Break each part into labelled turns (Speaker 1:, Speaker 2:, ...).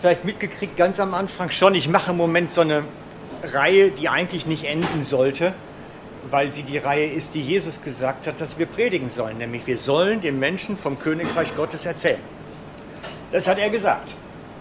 Speaker 1: vielleicht mitgekriegt, ganz am Anfang schon. Ich mache im Moment so eine Reihe, die eigentlich nicht enden sollte, weil sie die Reihe ist, die Jesus gesagt hat, dass wir predigen sollen. Nämlich wir sollen den Menschen vom Königreich Gottes erzählen. Das hat er gesagt.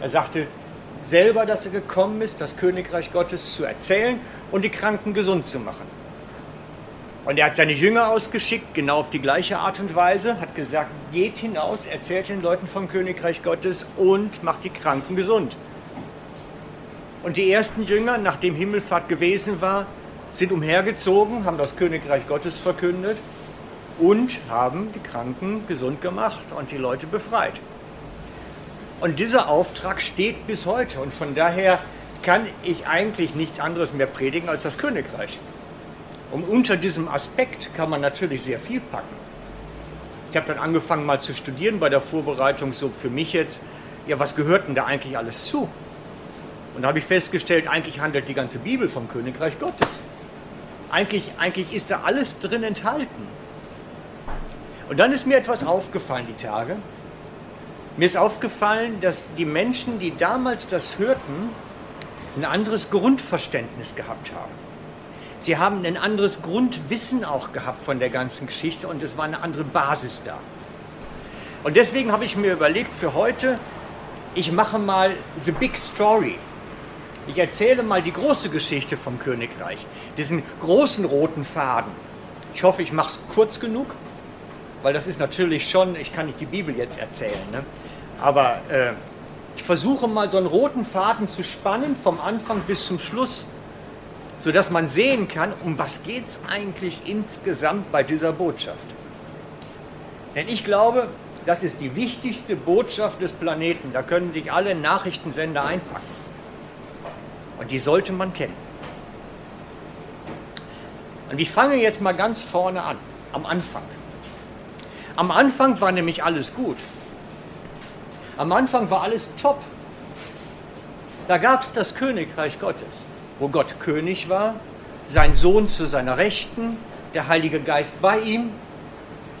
Speaker 1: Er sagte selber, dass er gekommen ist, das Königreich Gottes zu erzählen und die Kranken gesund zu machen. Und er hat seine Jünger ausgeschickt, genau auf die gleiche Art und Weise, hat gesagt, geht hinaus, erzählt den Leuten vom Königreich Gottes und macht die Kranken gesund. Und die ersten Jünger, nachdem Himmelfahrt gewesen war, sind umhergezogen, haben das Königreich Gottes verkündet und haben die Kranken gesund gemacht und die Leute befreit. Und dieser Auftrag steht bis heute und von daher kann ich eigentlich nichts anderes mehr predigen als das Königreich. Und unter diesem Aspekt kann man natürlich sehr viel packen. Ich habe dann angefangen mal zu studieren bei der Vorbereitung, so für mich jetzt, ja, was gehört denn da eigentlich alles zu? Und da habe ich festgestellt, eigentlich handelt die ganze Bibel vom Königreich Gottes. Eigentlich, eigentlich ist da alles drin enthalten. Und dann ist mir etwas aufgefallen die Tage. Mir ist aufgefallen, dass die Menschen, die damals das hörten, ein anderes Grundverständnis gehabt haben. Sie haben ein anderes Grundwissen auch gehabt von der ganzen Geschichte und es war eine andere Basis da. Und deswegen habe ich mir überlegt, für heute, ich mache mal The Big Story. Ich erzähle mal die große Geschichte vom Königreich, diesen großen roten Faden. Ich hoffe, ich mache es kurz genug, weil das ist natürlich schon, ich kann nicht die Bibel jetzt erzählen, ne? aber äh, ich versuche mal so einen roten Faden zu spannen, vom Anfang bis zum Schluss sodass man sehen kann, um was geht es eigentlich insgesamt bei dieser Botschaft. Denn ich glaube, das ist die wichtigste Botschaft des Planeten. Da können sich alle Nachrichtensender einpacken. Und die sollte man kennen. Und ich fange jetzt mal ganz vorne an, am Anfang. Am Anfang war nämlich alles gut. Am Anfang war alles top. Da gab es das Königreich Gottes wo Gott König war, sein Sohn zu seiner Rechten, der Heilige Geist bei ihm.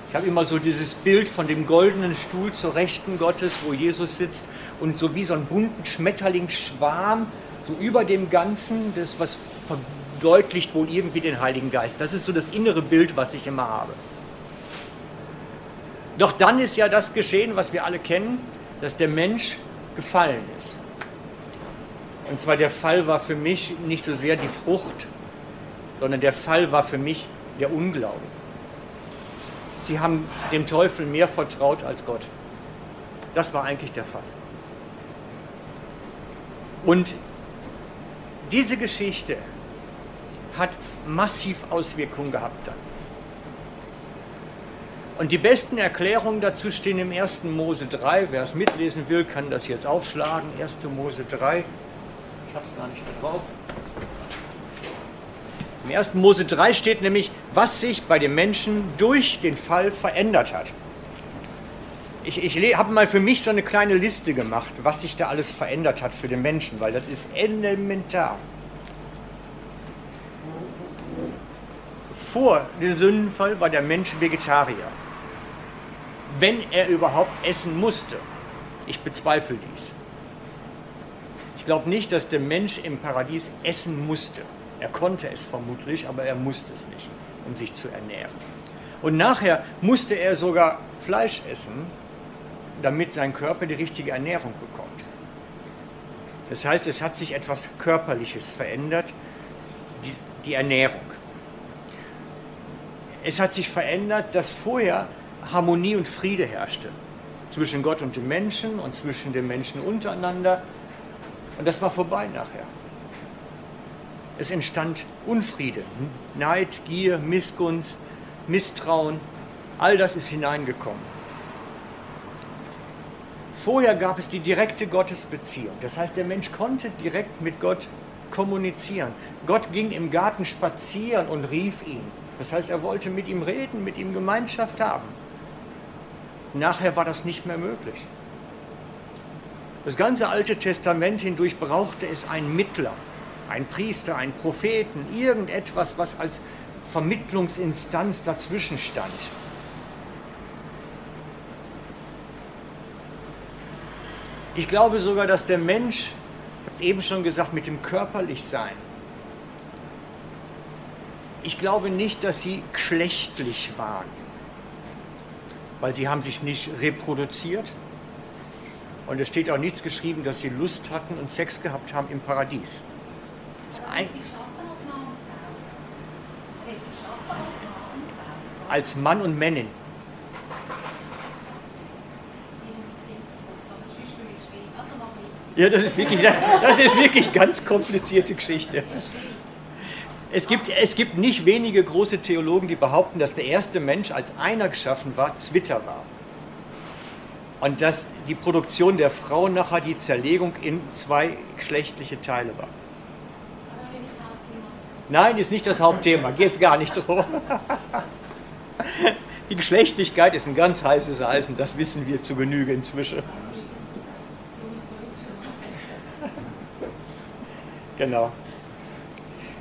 Speaker 1: Ich habe immer so dieses Bild von dem goldenen Stuhl zur Rechten Gottes, wo Jesus sitzt und so wie so ein bunten Schmetterlingsschwarm so über dem Ganzen, das was verdeutlicht wohl irgendwie den Heiligen Geist. Das ist so das innere Bild, was ich immer habe. Doch dann ist ja das geschehen, was wir alle kennen, dass der Mensch gefallen ist. Und zwar der Fall war für mich nicht so sehr die Frucht, sondern der Fall war für mich der Unglaube. Sie haben dem Teufel mehr vertraut als Gott. Das war eigentlich der Fall. Und diese Geschichte hat massiv Auswirkungen gehabt dann. Und die besten Erklärungen dazu stehen im 1. Mose 3. Wer es mitlesen will, kann das jetzt aufschlagen. 1. Mose 3. Ich habe es gar nicht drauf. Im 1. Mose 3 steht nämlich, was sich bei den Menschen durch den Fall verändert hat. Ich, ich habe mal für mich so eine kleine Liste gemacht, was sich da alles verändert hat für den Menschen, weil das ist elementar. Vor dem Sündenfall war der Mensch Vegetarier. Wenn er überhaupt essen musste. Ich bezweifle dies. Ich glaube nicht, dass der Mensch im Paradies essen musste. Er konnte es vermutlich, aber er musste es nicht, um sich zu ernähren. Und nachher musste er sogar Fleisch essen, damit sein Körper die richtige Ernährung bekommt. Das heißt, es hat sich etwas Körperliches verändert, die, die Ernährung. Es hat sich verändert, dass vorher Harmonie und Friede herrschte zwischen Gott und dem Menschen und zwischen den Menschen untereinander und das war vorbei nachher. Es entstand Unfriede, Neid, Gier, Missgunst, Misstrauen. All das ist hineingekommen. Vorher gab es die direkte Gottesbeziehung. Das heißt, der Mensch konnte direkt mit Gott kommunizieren. Gott ging im Garten spazieren und rief ihn. Das heißt, er wollte mit ihm reden, mit ihm Gemeinschaft haben. Nachher war das nicht mehr möglich. Das ganze Alte Testament hindurch brauchte es einen Mittler, einen Priester, einen Propheten, irgendetwas, was als Vermittlungsinstanz dazwischen stand. Ich glaube sogar, dass der Mensch, ich habe es eben schon gesagt, mit dem Körperlichsein, ich glaube nicht, dass sie geschlechtlich waren, weil sie haben sich nicht reproduziert und es steht auch nichts geschrieben, dass sie Lust hatten und Sex gehabt haben im Paradies. Ein als Mann und Männin. Ja, das ist wirklich, das ist wirklich ganz komplizierte Geschichte. Es gibt, es gibt nicht wenige große Theologen, die behaupten, dass der erste Mensch als einer geschaffen war, Zwitter war. Und dass die Produktion der Frau nachher die Zerlegung in zwei geschlechtliche Teile war. Nein, ist nicht das Hauptthema, geht es gar nicht drum. Die Geschlechtlichkeit ist ein ganz heißes Eisen, das wissen wir zu Genüge inzwischen. Genau.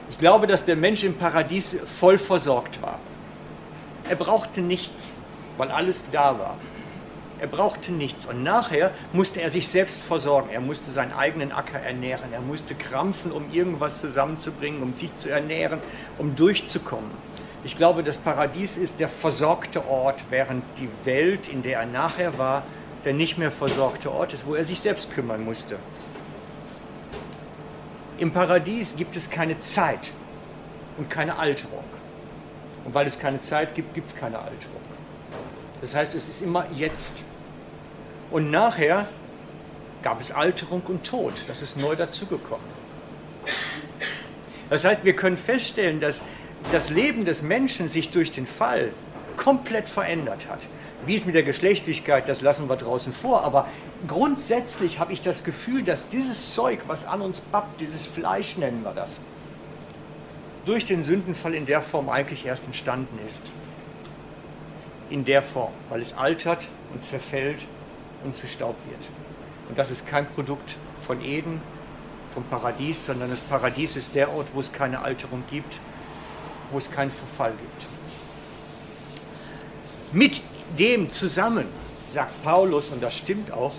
Speaker 1: Ich glaube, dass der Mensch im Paradies voll versorgt war. Er brauchte nichts, weil alles da war. Er brauchte nichts. Und nachher musste er sich selbst versorgen. Er musste seinen eigenen Acker ernähren. Er musste krampfen, um irgendwas zusammenzubringen, um sich zu ernähren, um durchzukommen. Ich glaube, das Paradies ist der versorgte Ort, während die Welt, in der er nachher war, der nicht mehr versorgte Ort ist, wo er sich selbst kümmern musste. Im Paradies gibt es keine Zeit und keine Alterung. Und weil es keine Zeit gibt, gibt es keine Alterung. Das heißt, es ist immer jetzt. Und nachher gab es Alterung und Tod. Das ist neu dazugekommen. Das heißt, wir können feststellen, dass das Leben des Menschen sich durch den Fall komplett verändert hat. Wie es mit der Geschlechtlichkeit, das lassen wir draußen vor, aber grundsätzlich habe ich das Gefühl, dass dieses Zeug, was an uns pappt, dieses Fleisch nennen wir das, durch den Sündenfall in der Form eigentlich erst entstanden ist. In der Form, weil es altert und zerfällt und zu Staub wird. Und das ist kein Produkt von Eden, vom Paradies, sondern das Paradies ist der Ort, wo es keine Alterung gibt, wo es keinen Verfall gibt. Mit dem zusammen, sagt Paulus, und das stimmt auch,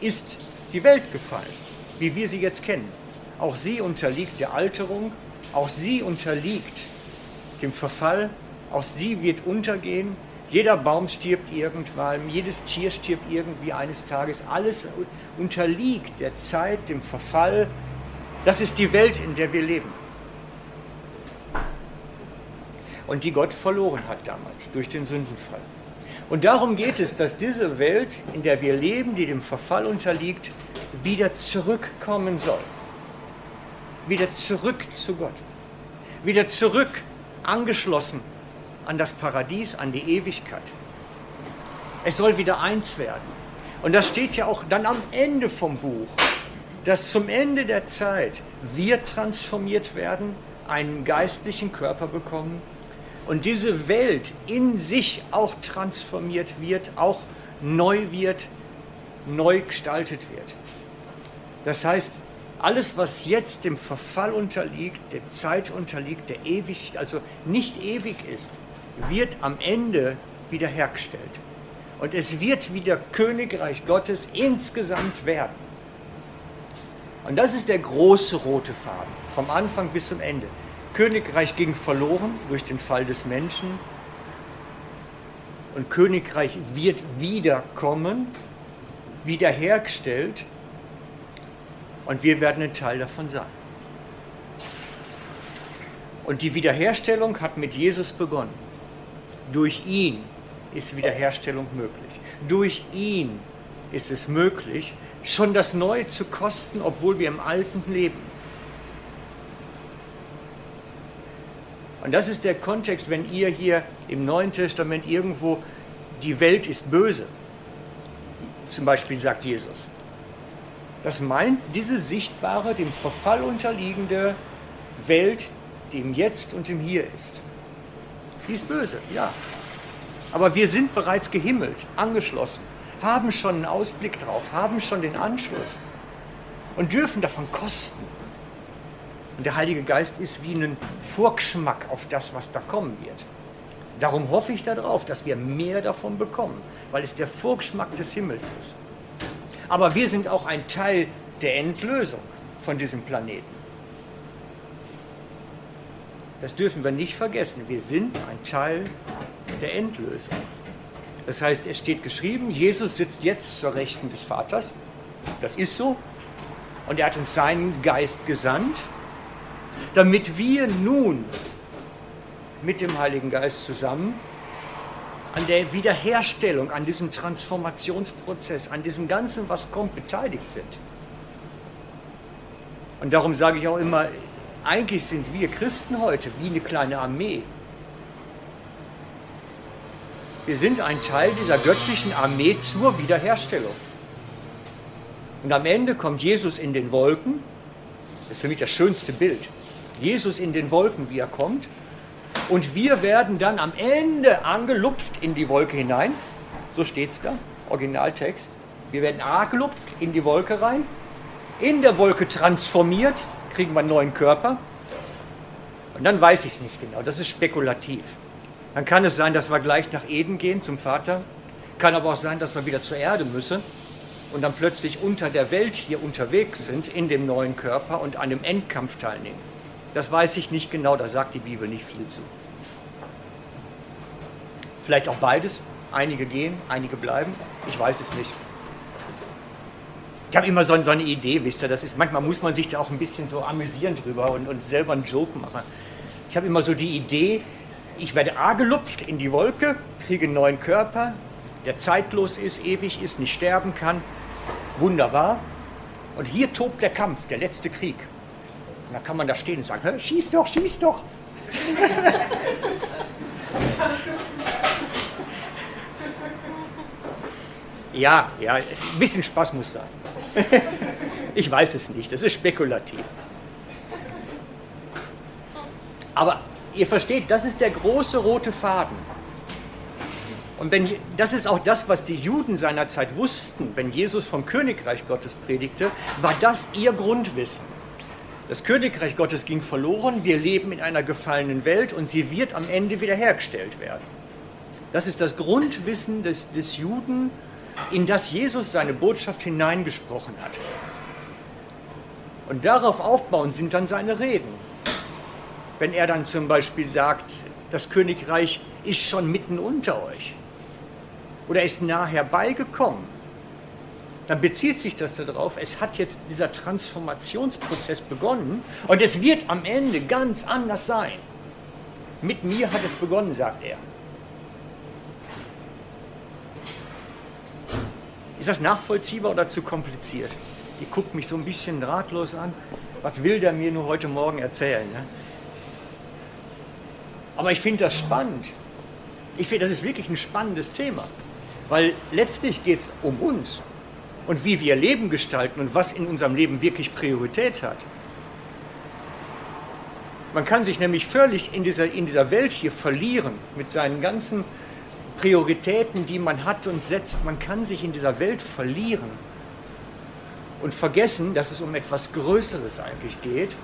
Speaker 1: ist die Welt gefallen, wie wir sie jetzt kennen. Auch sie unterliegt der Alterung, auch sie unterliegt dem Verfall, auch sie wird untergehen, jeder Baum stirbt irgendwann, jedes Tier stirbt irgendwie eines Tages, alles unterliegt der Zeit, dem Verfall. Das ist die Welt, in der wir leben. Und die Gott verloren hat damals durch den Sündenfall. Und darum geht es, dass diese Welt, in der wir leben, die dem Verfall unterliegt, wieder zurückkommen soll. Wieder zurück zu Gott. Wieder zurück angeschlossen an das Paradies, an die Ewigkeit. Es soll wieder eins werden. Und das steht ja auch dann am Ende vom Buch, dass zum Ende der Zeit wir transformiert werden, einen geistlichen Körper bekommen und diese Welt in sich auch transformiert wird, auch neu wird, neu gestaltet wird. Das heißt, alles, was jetzt dem Verfall unterliegt, der Zeit unterliegt, der ewig, also nicht ewig ist, wird am Ende wiederhergestellt. Und es wird wieder Königreich Gottes insgesamt werden. Und das ist der große rote Faden, vom Anfang bis zum Ende. Königreich ging verloren durch den Fall des Menschen. Und Königreich wird wiederkommen, wiederhergestellt. Und wir werden ein Teil davon sein. Und die Wiederherstellung hat mit Jesus begonnen. Durch ihn ist Wiederherstellung möglich. Durch ihn ist es möglich, schon das Neue zu kosten, obwohl wir im Alten leben. Und das ist der Kontext, wenn ihr hier im Neuen Testament irgendwo, die Welt ist böse, zum Beispiel sagt Jesus. Das meint diese sichtbare, dem Verfall unterliegende Welt, die im Jetzt und im Hier ist. Die ist böse, ja. Aber wir sind bereits gehimmelt, angeschlossen, haben schon einen Ausblick drauf, haben schon den Anschluss und dürfen davon kosten. Und der Heilige Geist ist wie ein Vorgeschmack auf das, was da kommen wird. Darum hoffe ich darauf, dass wir mehr davon bekommen, weil es der Vorgeschmack des Himmels ist. Aber wir sind auch ein Teil der Endlösung von diesem Planeten. Das dürfen wir nicht vergessen. Wir sind ein Teil der Endlösung. Das heißt, es steht geschrieben, Jesus sitzt jetzt zur Rechten des Vaters. Das ist so. Und er hat uns seinen Geist gesandt, damit wir nun mit dem Heiligen Geist zusammen an der Wiederherstellung, an diesem Transformationsprozess, an diesem Ganzen, was kommt, beteiligt sind. Und darum sage ich auch immer, eigentlich sind wir Christen heute wie eine kleine Armee. Wir sind ein Teil dieser göttlichen Armee zur Wiederherstellung. Und am Ende kommt Jesus in den Wolken. Das ist für mich das schönste Bild. Jesus in den Wolken, wie er kommt. Und wir werden dann am Ende angelupft in die Wolke hinein. So steht es da, Originaltext. Wir werden angelupft in die Wolke rein, in der Wolke transformiert, kriegen wir einen neuen Körper. Und dann weiß ich es nicht genau, das ist spekulativ. Dann kann es sein, dass wir gleich nach Eden gehen zum Vater. Kann aber auch sein, dass wir wieder zur Erde müssen und dann plötzlich unter der Welt hier unterwegs sind in dem neuen Körper und an dem Endkampf teilnehmen. Das weiß ich nicht genau, da sagt die Bibel nicht viel zu. Vielleicht auch beides. Einige gehen, einige bleiben. Ich weiß es nicht. Ich habe immer so, so, eine Idee, wisst ihr, das ist, manchmal muss man sich da auch ein bisschen so amüsieren drüber und, und selber einen Joke machen. Ich habe immer so die Idee, ich werde A gelupft in die Wolke, kriege einen neuen Körper, der zeitlos ist, ewig ist, nicht sterben kann. Wunderbar. Und hier tobt der Kampf, der letzte Krieg. Und dann kann man da stehen und sagen, schieß doch, schieß doch. ja, ja, ein bisschen Spaß muss sein. ich weiß es nicht, das ist spekulativ. Aber ihr versteht, das ist der große rote Faden. Und wenn, das ist auch das, was die Juden seiner Zeit wussten, wenn Jesus vom Königreich Gottes predigte, war das ihr Grundwissen. Das Königreich Gottes ging verloren, wir leben in einer gefallenen Welt und sie wird am Ende wiederhergestellt werden. Das ist das Grundwissen des, des Juden, in das Jesus seine Botschaft hineingesprochen hat. Und darauf aufbauend sind dann seine Reden wenn er dann zum Beispiel sagt, das Königreich ist schon mitten unter euch oder ist nah herbeigekommen, dann bezieht sich das darauf, es hat jetzt dieser Transformationsprozess begonnen und es wird am Ende ganz anders sein. Mit mir hat es begonnen, sagt er. Ist das nachvollziehbar oder zu kompliziert? Die guckt mich so ein bisschen ratlos an. Was will der mir nur heute Morgen erzählen? Ne? Aber ich finde das spannend. Ich finde, das ist wirklich ein spannendes Thema. Weil letztlich geht es um uns und wie wir Leben gestalten und was in unserem Leben wirklich Priorität hat. Man kann sich nämlich völlig in dieser, in dieser Welt hier verlieren mit seinen ganzen Prioritäten, die man hat und setzt. Man kann sich in dieser Welt verlieren und vergessen, dass es um etwas Größeres eigentlich geht,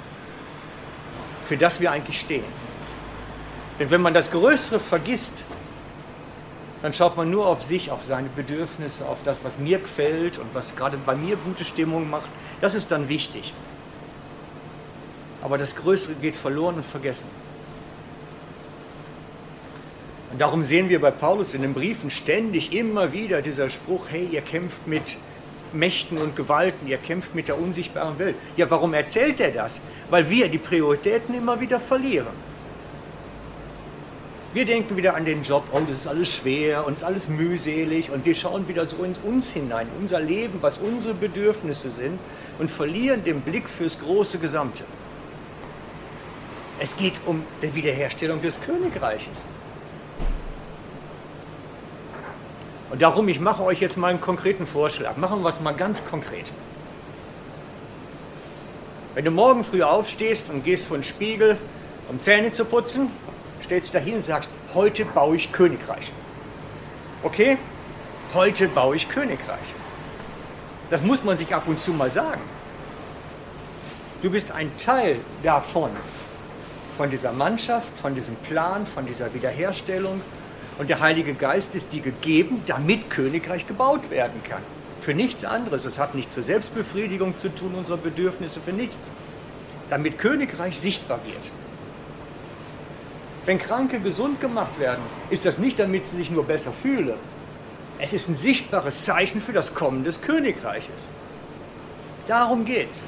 Speaker 1: für das wir eigentlich stehen. Denn wenn man das Größere vergisst, dann schaut man nur auf sich, auf seine Bedürfnisse, auf das, was mir gefällt und was gerade bei mir gute Stimmung macht. Das ist dann wichtig. Aber das Größere geht verloren und vergessen. Und darum sehen wir bei Paulus in den Briefen ständig immer wieder dieser Spruch, hey, ihr kämpft mit Mächten und Gewalten, ihr kämpft mit der unsichtbaren Welt. Ja, warum erzählt er das? Weil wir die Prioritäten immer wieder verlieren. Wir denken wieder an den Job, oh, das ist alles schwer und es ist alles mühselig und wir schauen wieder so in uns hinein, in unser Leben, was unsere Bedürfnisse sind und verlieren den Blick fürs große Gesamte. Es geht um die Wiederherstellung des Königreiches. Und darum, ich mache euch jetzt mal einen konkreten Vorschlag. Machen wir es mal ganz konkret. Wenn du morgen früh aufstehst und gehst vor den Spiegel, um Zähne zu putzen, stellst dahin und sagst, heute baue ich Königreich. Okay? Heute baue ich Königreich. Das muss man sich ab und zu mal sagen. Du bist ein Teil davon, von dieser Mannschaft, von diesem Plan, von dieser Wiederherstellung. Und der Heilige Geist ist dir gegeben, damit Königreich gebaut werden kann. Für nichts anderes. Es hat nicht zur Selbstbefriedigung zu tun, unsere Bedürfnisse, für nichts. Damit Königreich sichtbar wird. Wenn Kranke gesund gemacht werden, ist das nicht, damit sie sich nur besser fühlen. Es ist ein sichtbares Zeichen für das Kommen des Königreiches. Darum geht's.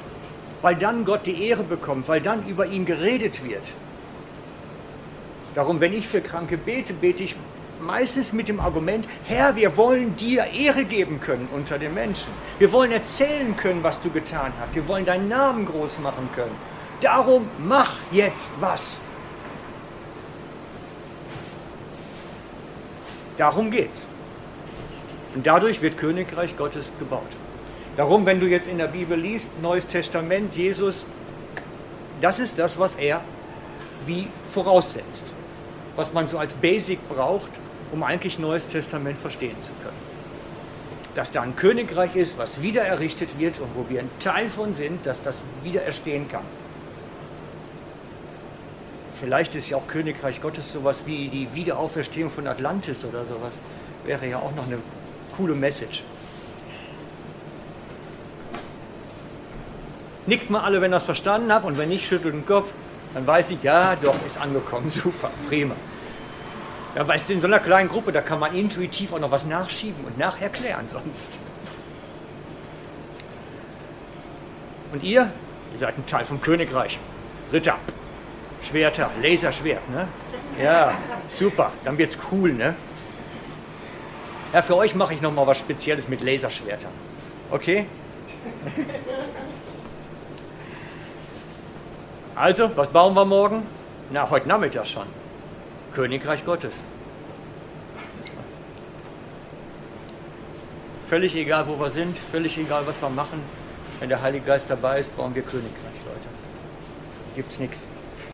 Speaker 1: Weil dann Gott die Ehre bekommt, weil dann über ihn geredet wird. Darum, wenn ich für Kranke bete, bete ich meistens mit dem Argument, Herr, wir wollen dir Ehre geben können unter den Menschen. Wir wollen erzählen können, was du getan hast. Wir wollen deinen Namen groß machen können. Darum mach jetzt was. Darum geht's. Und dadurch wird Königreich Gottes gebaut. Darum, wenn du jetzt in der Bibel liest, Neues Testament, Jesus, das ist das, was er wie voraussetzt. Was man so als Basic braucht, um eigentlich Neues Testament verstehen zu können. Dass da ein Königreich ist, was wieder errichtet wird und wo wir ein Teil von sind, dass das wieder erstehen kann. Vielleicht ist ja auch Königreich Gottes sowas wie die Wiederauferstehung von Atlantis oder sowas. Wäre ja auch noch eine coole Message. Nickt mal alle, wenn ihr das verstanden habt und wenn nicht, schüttelt den Kopf. Dann weiß ich, ja, doch, ist angekommen. Super, prima. Ja, weißt du, in so einer kleinen Gruppe, da kann man intuitiv auch noch was nachschieben und nacherklären sonst. Und ihr? Ihr seid ein Teil vom Königreich. Ritter, Schwerter, Laserschwert, ne? Ja, super, dann wird's cool, ne? Ja, für euch mache ich noch mal was Spezielles mit Laserschwertern. Okay? Also, was bauen wir morgen? Na, heute Nachmittag schon. Königreich Gottes. Völlig egal, wo wir sind, völlig egal, was wir machen. Wenn der Heilige Geist dabei ist, bauen wir Königreich, Leute. Gibt's nichts.